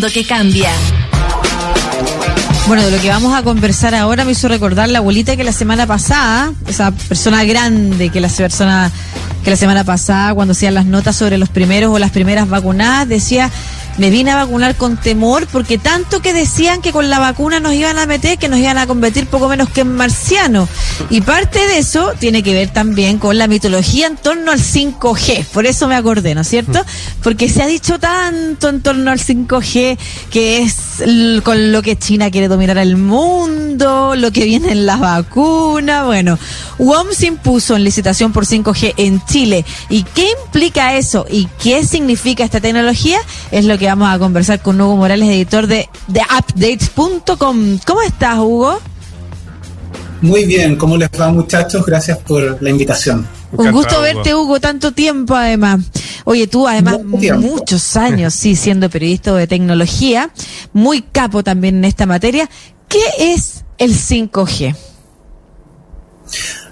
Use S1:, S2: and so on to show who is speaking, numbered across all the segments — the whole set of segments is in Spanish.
S1: mundo que cambia.
S2: Bueno, de lo que vamos a conversar ahora me hizo recordar la abuelita que la semana pasada, esa persona grande que la persona que la semana pasada cuando hacían las notas sobre los primeros o las primeras vacunadas decía me vine a vacunar con temor porque tanto que decían que con la vacuna nos iban a meter, que nos iban a convertir poco menos que en marciano. Y parte de eso tiene que ver también con la mitología en torno al 5G. Por eso me acordé, ¿no es cierto? Porque se ha dicho tanto en torno al 5G que es con lo que China quiere dominar el mundo, lo que viene en las vacunas. Bueno, WOM se impuso en licitación por 5G en Chile. ¿Y qué implica eso? ¿Y qué significa esta tecnología? Es lo que vamos a conversar con Hugo Morales, editor de TheUpdates.com. ¿Cómo estás, Hugo?
S3: Muy bien, ¿cómo les va muchachos? Gracias por la invitación.
S2: Un gusto verte, Hugo, tanto tiempo además. Oye, tú además muchos años, sí, siendo periodista de tecnología, muy capo también en esta materia. ¿Qué es el 5G?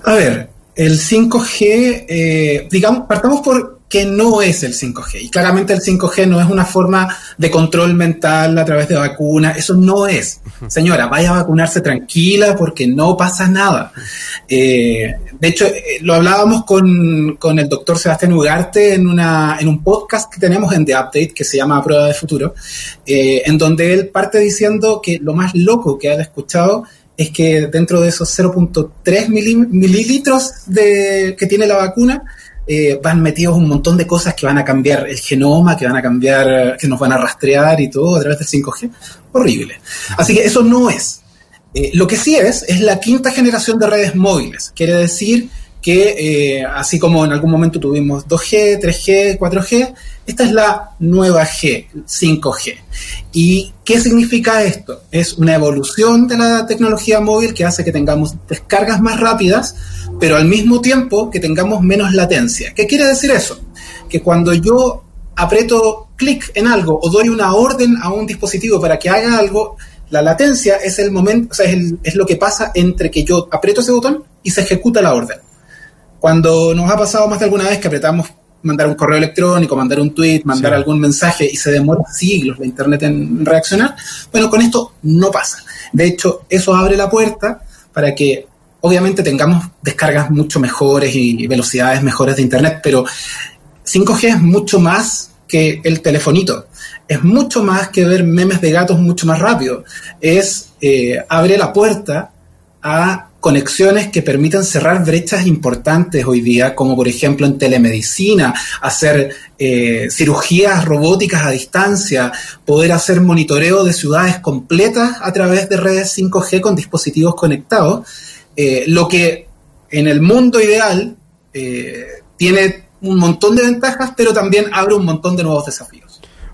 S3: A ver, el 5G, eh, digamos, partamos por que no es el 5G. Y claramente el 5G no es una forma de control mental a través de vacunas, eso no es. Señora, vaya a vacunarse tranquila porque no pasa nada. Eh, de hecho, eh, lo hablábamos con, con, el doctor Sebastián Ugarte en, una, en un podcast que tenemos en The Update que se llama Prueba de Futuro, eh, en donde él parte diciendo que lo más loco que ha escuchado es que dentro de esos 0.3 mililitros de, que tiene la vacuna, eh, van metidos un montón de cosas que van a cambiar el genoma, que van a cambiar, que nos van a rastrear y todo a través del 5G. Horrible. Así que eso no es. Eh, lo que sí es, es la quinta generación de redes móviles. Quiere decir que eh, así como en algún momento tuvimos 2G, 3G, 4G, esta es la nueva G, 5G. ¿Y qué significa esto? Es una evolución de la tecnología móvil que hace que tengamos descargas más rápidas, pero al mismo tiempo que tengamos menos latencia. ¿Qué quiere decir eso? Que cuando yo aprieto clic en algo o doy una orden a un dispositivo para que haga algo, la latencia es el momento, o sea, es, es lo que pasa entre que yo aprieto ese botón y se ejecuta la orden. Cuando nos ha pasado más de alguna vez que apretamos mandar un correo electrónico, mandar un tweet, mandar algún mensaje y se demora siglos la Internet en reaccionar, bueno, con esto no pasa. De hecho, eso abre la puerta para que obviamente tengamos descargas mucho mejores y velocidades mejores de Internet, pero 5G es mucho más que el telefonito. Es mucho más que ver memes de gatos mucho más rápido. Es, eh, abre la puerta a conexiones que permitan cerrar brechas importantes hoy día, como por ejemplo en telemedicina, hacer eh, cirugías robóticas a distancia, poder hacer monitoreo de ciudades completas a través de redes 5G con dispositivos conectados, eh, lo que en el mundo ideal eh, tiene un montón de ventajas, pero también abre un montón de nuevos desafíos.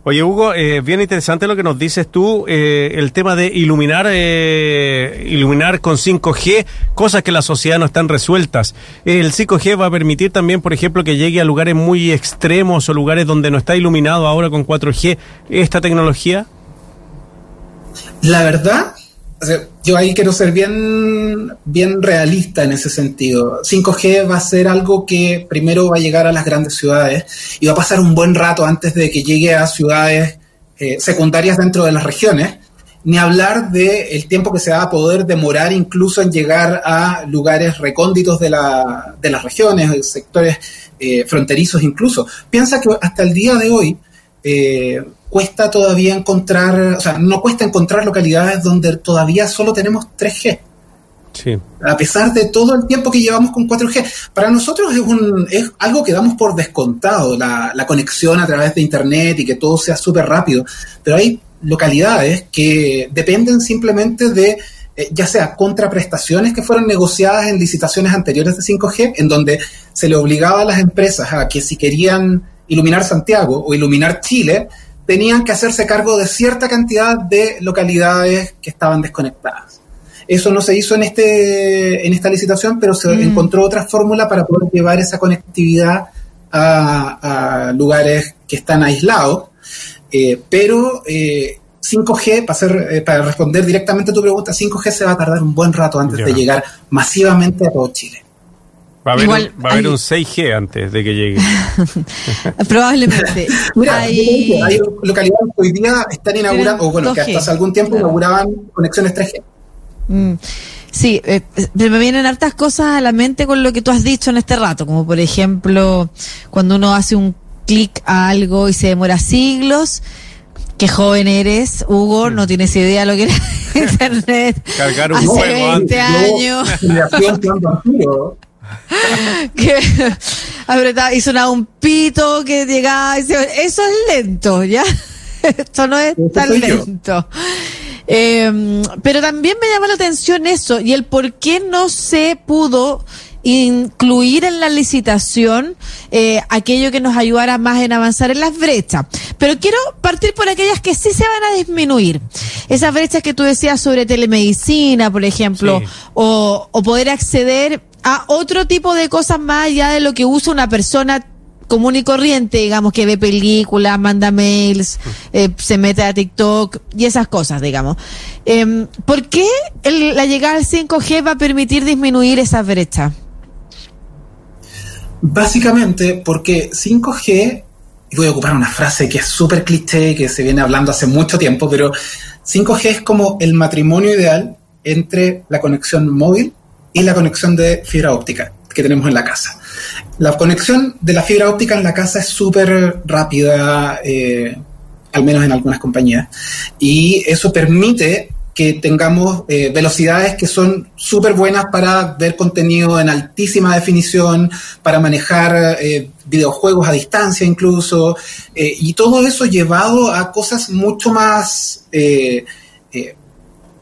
S4: Oye, Hugo, eh, bien interesante lo que nos dices tú, eh, el tema de iluminar, eh, iluminar con 5G, cosas que la sociedad no están resueltas. El 5G va a permitir también, por ejemplo, que llegue a lugares muy extremos o lugares donde no está iluminado ahora con 4G esta tecnología.
S3: La verdad, yo ahí quiero ser bien, bien realista en ese sentido. 5G va a ser algo que primero va a llegar a las grandes ciudades y va a pasar un buen rato antes de que llegue a ciudades eh, secundarias dentro de las regiones, ni hablar del el tiempo que se va a poder demorar incluso en llegar a lugares recónditos de, la, de las regiones, sectores eh, fronterizos incluso. Piensa que hasta el día de hoy, eh, cuesta todavía encontrar, o sea, no cuesta encontrar localidades donde todavía solo tenemos 3G. Sí. A pesar de todo el tiempo que llevamos con 4G. Para nosotros es, un, es algo que damos por descontado, la, la conexión a través de Internet y que todo sea súper rápido. Pero hay localidades que dependen simplemente de eh, ya sea contraprestaciones que fueron negociadas en licitaciones anteriores de 5G, en donde se le obligaba a las empresas a que si querían iluminar Santiago o iluminar Chile, tenían que hacerse cargo de cierta cantidad de localidades que estaban desconectadas. Eso no se hizo en, este, en esta licitación, pero se mm. encontró otra fórmula para poder llevar esa conectividad a, lugares que están aislados. Eh, pero 5G, eh, para, eh, para responder directamente a tu pregunta, 5G se va a tardar un buen rato antes de llegar masivamente a todo Chile.
S4: Va a haber, un, va a haber un 6G antes de que llegue.
S2: Probablemente.
S3: Mira, hay, hay localidades que hoy día están inaugurando, o bueno, que hasta hace algún tiempo inauguraban conexiones 3G.
S2: Mm. Sí, eh, me vienen hartas cosas a la mente con lo que tú has dicho en este rato, como por ejemplo cuando uno hace un clic a algo y se demora siglos. Qué joven eres, Hugo, no tienes idea de lo que era Internet.
S4: Cargar un
S2: Hace
S4: juego
S2: 20 años. que apretaba y sonaba un pito que llegaba y eso es lento, ¿ya? Esto no es tan lento. Eh, pero también me llama la atención eso y el por qué no se pudo incluir en la licitación eh, aquello que nos ayudara más en avanzar en las brechas. Pero quiero partir por aquellas que sí se van a disminuir. Esas brechas que tú decías sobre telemedicina, por ejemplo,
S4: Sí.
S2: o, o poder acceder a otro tipo de cosas más allá de lo que usa una persona común y corriente, digamos, que ve películas, manda mails, eh, se mete a TikTok y esas cosas, digamos. Em, ¿Por qué la llegada al 5G va a permitir disminuir esas brechas?
S3: Básicamente porque 5G, y voy a ocupar una frase que es súper cliché, que se viene hablando hace mucho tiempo, pero 5G es como el matrimonio ideal entre la conexión móvil y la conexión de fibra óptica que tenemos en la casa. La conexión de la fibra óptica en la casa es súper rápida, eh, al menos en algunas compañías, y eso permite que tengamos eh, velocidades que son súper buenas para ver contenido en altísima definición, para manejar eh, videojuegos a distancia incluso, y todo eso llevado a cosas mucho más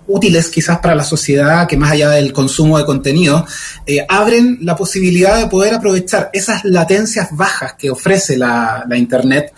S3: útiles quizás para la sociedad, que más allá del consumo de contenido, eh, abren la posibilidad de poder aprovechar esas latencias bajas que ofrece la, la Internet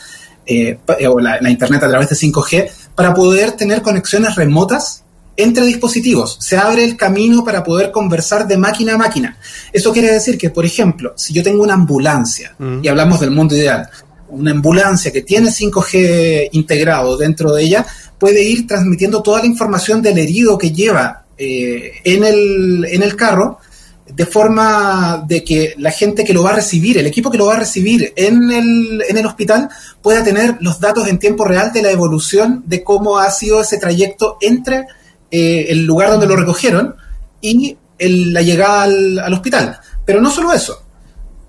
S3: eh, eh, o la, la Internet a través de 5G para poder tener conexiones remotas entre dispositivos. Se abre el camino para poder conversar de máquina a máquina. Eso quiere decir que, por ejemplo, si yo tengo una ambulancia,
S4: Mm.
S3: y hablamos del mundo ideal, una ambulancia que tiene 5G integrado dentro de ella, puede ir transmitiendo toda la información del herido que lleva eh, en, el, en el carro, de forma de que la gente que lo va a recibir, el equipo que lo va a recibir en el, en el hospital, pueda tener los datos en tiempo real de la evolución de cómo ha sido ese trayecto entre eh, el lugar donde lo recogieron y el- la llegada al, al hospital. Pero no solo eso,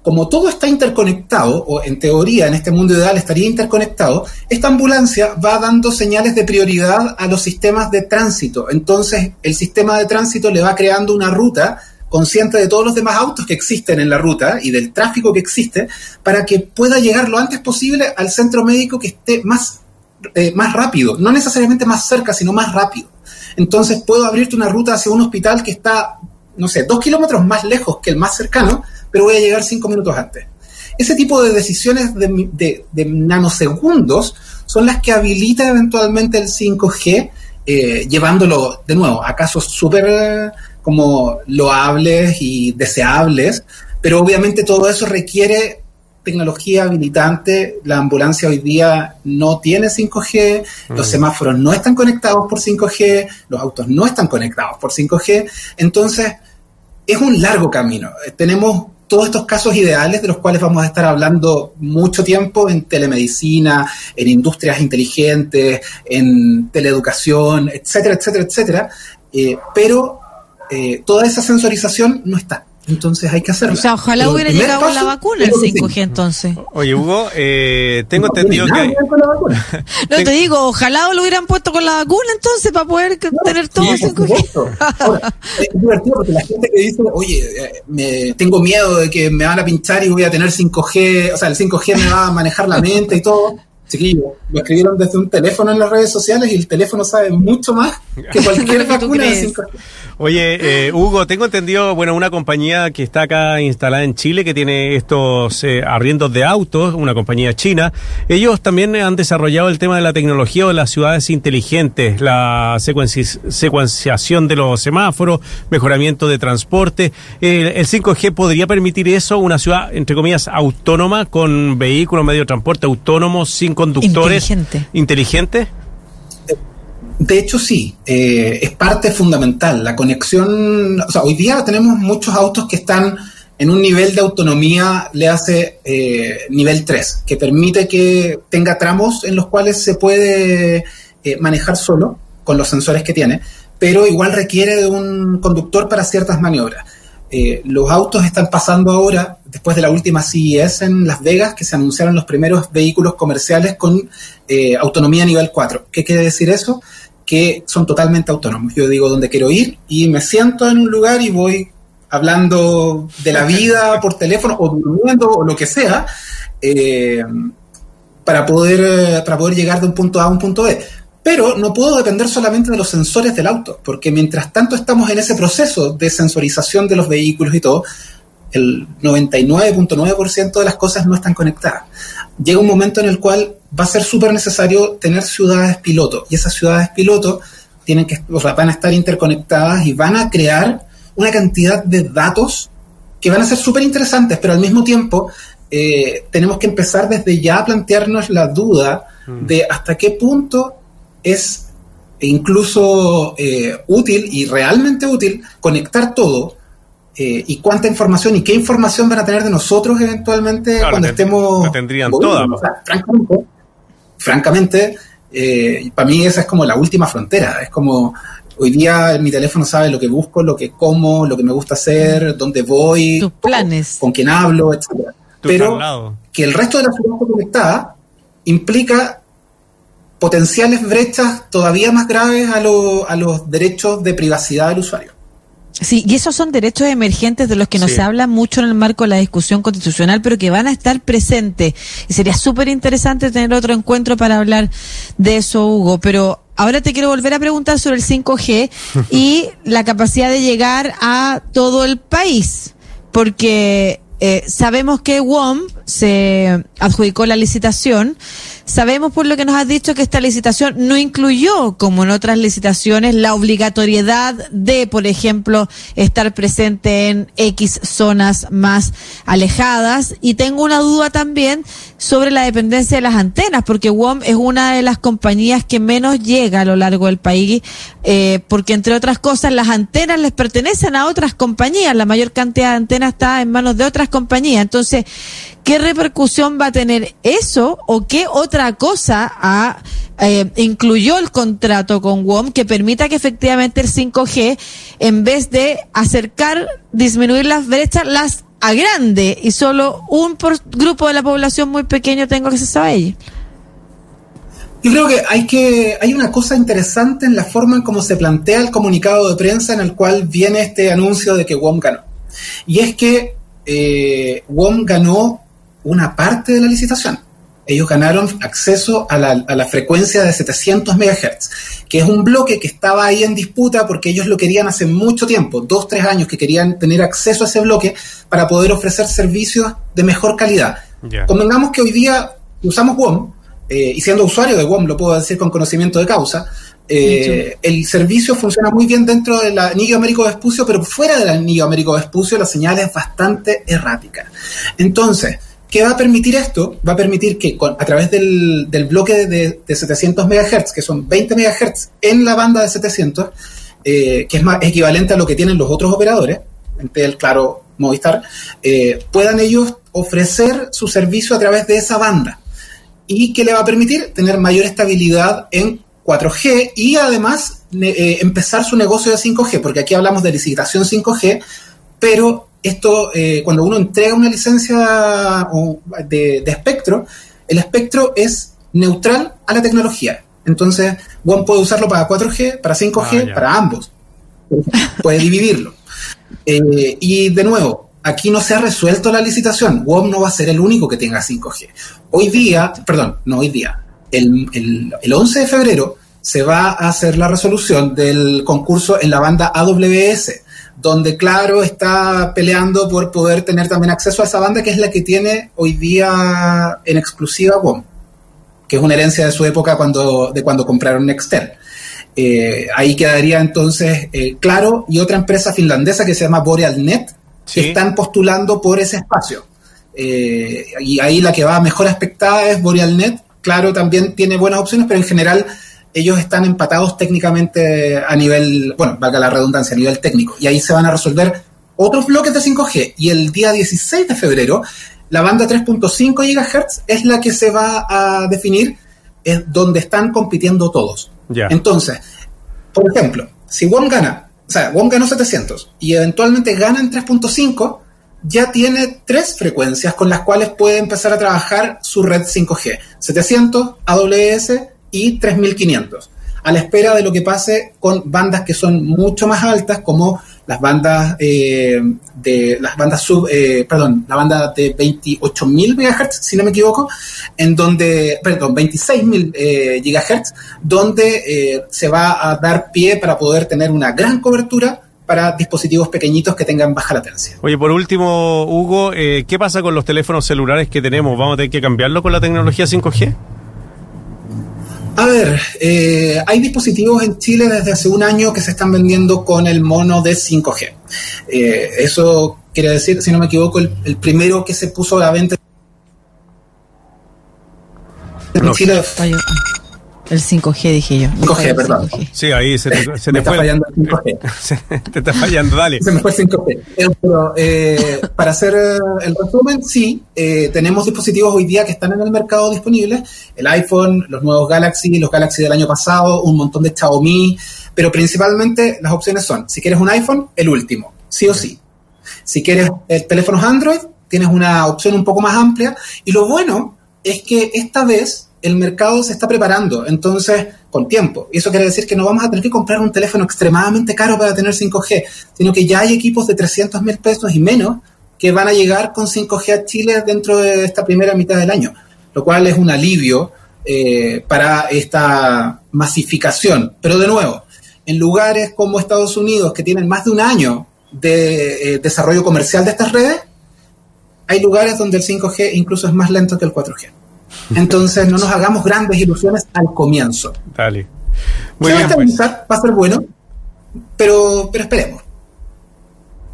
S3: como todo está interconectado, o en teoría en este mundo ideal estaría interconectado, esta ambulancia va dando señales de prioridad a los sistemas de tránsito. Entonces, el sistema de tránsito le va creando una ruta consciente de todos los demás autos que existen en la ruta y del tráfico que existe, para que pueda llegar lo antes posible al centro médico que esté más, eh, más rápido, no necesariamente más cerca, sino más rápido. Entonces puedo abrirte una ruta hacia un hospital que está, no sé, dos kilómetros más lejos que el más cercano, pero voy a llegar cinco minutos antes. Ese tipo de decisiones de, mi- de- de nanosegundos son las que habilita eventualmente el 5G, eh, llevándolo de nuevo a casos súper eh, como loables y deseables, pero obviamente todo eso requiere tecnología habilitante. La ambulancia hoy día no tiene 5G, los semáforos no están conectados por 5G, los autos no están conectados por 5G, entonces es un largo camino. Tenemos todos estos casos ideales de los cuales vamos a estar hablando mucho tiempo en telemedicina, en industrias inteligentes, en teleeducación, etcétera, etcétera, etcétera. Eh, pero eh, toda esa sensorización no está. Entonces hay que hacerla.
S2: O sea, ojalá hubiera llegado con la
S3: paso
S2: vacuna el
S3: lo que
S2: 5G
S3: sí.
S2: entonces.
S4: Oye, Hugo, eh, tengo
S3: No
S4: entendido que...
S3: ver con la vacuna.
S2: No te digo, ojalá lo hubieran puesto con la vacuna entonces para poder tener todo
S3: Sí, por
S2: 5G.
S3: supuesto. Ahora, es divertido porque la gente que dice, oye, eh, me, tengo miedo de que me van a pinchar y voy a tener 5G, o sea, el 5G me va a manejar la mente y todo. Chiquillo, lo escribieron desde un teléfono en las redes sociales y el teléfono sabe mucho más que cualquier vacuna de
S2: crees.
S3: 5G.
S4: Oye, eh, Hugo, tengo entendido, bueno, una compañía que está acá instalada en Chile, que tiene estos eh, arriendos de autos, una compañía china. Ellos también han desarrollado el tema de la tecnología de las ciudades inteligentes, la secuenci- secuenciación de los semáforos, mejoramiento de transporte. Eh, ¿El 5G podría permitir eso, una ciudad, entre comillas, autónoma, con vehículos, medio de transporte autónomos, sin conductores?
S2: Inteligente.
S4: ¿Inteligente?
S3: De hecho, sí, eh, es parte fundamental. La conexión, o sea, hoy día tenemos muchos autos que están en un nivel de autonomía le hace eh, nivel 3, que permite que tenga tramos en los cuales se puede eh, manejar solo con los sensores que tiene, pero igual requiere de un conductor para ciertas maniobras. Eh, los autos están pasando ahora, después de la última CES en Las Vegas, que se anunciaron los primeros vehículos comerciales con autonomía nivel 4. ¿Qué quiere decir eso? Que son totalmente autónomos. Yo digo dónde quiero ir y me siento en un lugar y voy hablando de la vida por teléfono o durmiendo o lo que sea, eh, para, poder, para poder llegar de un punto A a un punto B. Pero no puedo depender solamente de los sensores del auto, porque mientras tanto estamos en ese proceso de sensorización de los vehículos y todo, el 99.9% de las cosas no están conectadas. Llega un momento en el cual va a ser súper necesario tener ciudades piloto, y esas ciudades piloto tienen que, o sea, van a estar interconectadas y van a crear una cantidad de datos que van a ser súper interesantes, pero al mismo tiempo eh, tenemos que empezar desde ya a plantearnos la duda mm. de hasta qué punto es incluso eh, útil y realmente útil conectar todo eh, y cuánta información y qué información van a tener de nosotros eventualmente cuando estemos...
S4: tendrían todas.
S3: francamente, francamente para mí esa es como la última frontera, es como Hoy día mi teléfono sabe lo que busco, lo que como, lo que me gusta hacer, dónde voy,
S2: tus planes,
S3: con quién hablo, etc. Pero que el resto de la ciudad esté conectada implica potenciales brechas todavía más graves a, a los derechos de privacidad del usuario.
S2: Sí, y esos son derechos emergentes de los que no se habla mucho en el marco de la discusión constitucional, pero que van a estar presentes. Y sería súper interesante tener otro encuentro para hablar de eso, Hugo. Pero ahora te quiero volver a preguntar sobre el 5G y la capacidad de llegar a todo el país. Porque eh, sabemos que WOM se adjudicó la licitación. Sabemos por lo que nos has dicho que esta licitación no incluyó, como en otras licitaciones, la obligatoriedad de, por ejemplo, estar presente en X zonas más alejadas. Y tengo una duda también sobre la dependencia de las antenas, porque WOM es una de las compañías que menos llega a lo largo del país, eh, porque entre otras cosas las antenas les pertenecen a otras compañías, la mayor cantidad de antenas está en manos de otras compañías. Entonces, ¿Qué repercusión va a tener eso o qué otra cosa ha, eh, incluyó el contrato con WOM que permita que efectivamente el 5G, en vez de acercar, disminuir las brechas, las agrande y solo un grupo de la población muy pequeño tenga acceso a ella?
S3: Yo creo que hay que hay una cosa interesante en la forma en cómo se plantea el comunicado de prensa en el cual viene este anuncio de que WOM ganó. Y es que eh, WOM ganó una parte de la licitación. Ellos ganaron acceso a la, frecuencia de 700 MHz, que es un bloque que estaba ahí en disputa porque ellos lo querían hace mucho tiempo, dos, tres años, que querían tener acceso a ese bloque para poder ofrecer servicios de mejor calidad. Convengamos que hoy día usamos WOM, eh, y siendo usuario de WOM, lo puedo decir con conocimiento de causa, eh, el servicio funciona muy bien dentro del anillo Américo Vespucio, pero fuera del anillo Américo Vespucio la señal es bastante errática. Entonces, ¿Qué va a permitir esto? Va a permitir que a través del, bloque de, 700 MHz, que son 20 MHz en la banda de 700, eh, que es más equivalente a lo que tienen los otros operadores, el Claro, Movistar, eh, puedan ellos ofrecer su servicio a través de esa banda. Y que le va a permitir tener mayor estabilidad en 4G y además eh, empezar su negocio de 5G, porque aquí hablamos de licitación 5G, pero esto, eh, cuando uno entrega una licencia de, espectro, el espectro es neutral a la tecnología. Entonces, WOM puede usarlo para 4G, para 5G, ah, para ambos. Puede dividirlo. Eh, y de nuevo, aquí no se ha resuelto la licitación. WOM no va a ser el único que tenga 5G. Hoy día, perdón, no hoy día, el, el, el 11 de febrero se va a hacer la resolución del concurso en la banda AWS donde Claro está peleando por poder tener también acceso a esa banda que es la que tiene hoy día en exclusiva WOM, que es una herencia de su época cuando, de cuando compraron Nextel. Eh, ahí quedaría entonces eh, Claro y otra empresa finlandesa que se llama BorealNet, que están postulando por ese espacio. Eh, y ahí la que va mejor aspectada es BorealNet. Claro, también tiene buenas opciones, pero en general ellos están empatados técnicamente a nivel, bueno, valga la redundancia, a nivel técnico. Y ahí se van a resolver otros bloques de 5G y el día 16 de febrero la banda 3.5 GHz es la que se va a definir es donde están compitiendo todos.
S4: Ya.
S3: Entonces, por ejemplo, si WOM gana, o sea, WOM ganó 700 y eventualmente gana en 3.5, ya tiene tres frecuencias con las cuales puede empezar a trabajar su red 5G, 700, AWS y 3500, a la espera de lo que pase con bandas que son mucho más altas como las bandas eh, de las bandas sub, eh, perdón, la banda de 28.000 MHz, si no me equivoco, en donde, perdón, 26.000 eh, GHz, donde eh, se va a dar pie para poder tener una gran cobertura para dispositivos pequeñitos que tengan baja latencia.
S4: Oye, por último, Hugo, eh, ¿qué pasa con los teléfonos celulares que tenemos? ¿Vamos a tener que cambiarlo con la tecnología 5G?
S3: A ver, eh, hay dispositivos en Chile desde hace un año que se están vendiendo con el mono de 5G. Eh, eso quiere decir, si no me equivoco, el, el primero que se puso a la venta en
S4: No.
S3: Chile.
S2: El 5G, dije yo.
S3: 5G,
S2: El
S3: perdón.
S2: 5G.
S4: Sí, ahí se te, se
S3: me
S4: te
S3: está
S4: fue.
S3: fallando el 5G.
S4: Se- te está fallando, dale.
S3: Se me fue 5G. Eh, Pero, eh, para hacer eh, el resumen, sí, eh, tenemos dispositivos hoy día que están en el mercado disponibles. El iPhone, los nuevos Galaxy, los Galaxy del año pasado, un montón de Xiaomi. Pero principalmente las opciones son, si quieres un iPhone, el último, sí o sí. Si quieres eh, teléfonos Android, tienes una opción un poco más amplia. Y lo bueno es que esta vez el mercado se está preparando, entonces con tiempo. Y eso quiere decir que no vamos a tener que comprar un teléfono extremadamente caro para tener 5G, sino que ya hay equipos de 300 mil pesos y menos que van a llegar con 5G a Chile dentro de esta primera mitad del año, lo cual es un alivio eh, para esta masificación. Pero de nuevo, en lugares como Estados Unidos, que tienen más de un año de eh, desarrollo comercial de estas redes, hay lugares donde el 5G incluso es más lento que el 4G. Entonces no nos hagamos grandes ilusiones al comienzo.
S4: Dale. Muy
S3: Se va a
S4: bien, pues.
S3: estabilizar, va a ser bueno, pero, pero esperemos.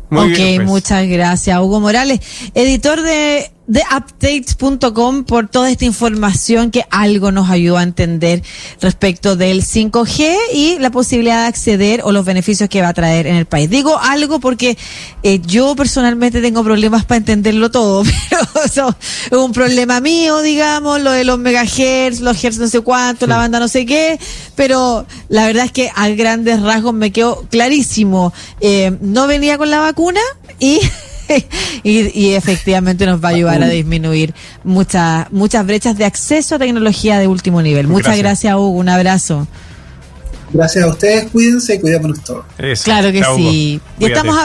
S4: Muy
S2: ok,
S4: bien, pues.
S2: muchas gracias, Hugo Morales, editor de, de updates.com por toda esta información que algo nos ayuda a entender respecto del 5G y la posibilidad de acceder o los beneficios que va a traer en el país. Digo algo porque eh, yo personalmente tengo problemas para entenderlo todo, pero eso es un problema mío, digamos, lo de los megahertz, los hertz no sé cuánto, la banda no sé qué, pero la verdad es que a grandes rasgos me quedó clarísimo. Eh, no venía con la vacuna y, y, y efectivamente nos va a ayudar a disminuir muchas muchas brechas de acceso a tecnología de último nivel. Muchas
S4: Gracias.
S2: gracias, Hugo. Un abrazo.
S3: Gracias a ustedes, cuídense y cuidémonos todos.
S4: Eso.
S2: Claro que
S4: Chao, Hugo.
S2: sí. Y
S4: Cuídate.
S2: estamos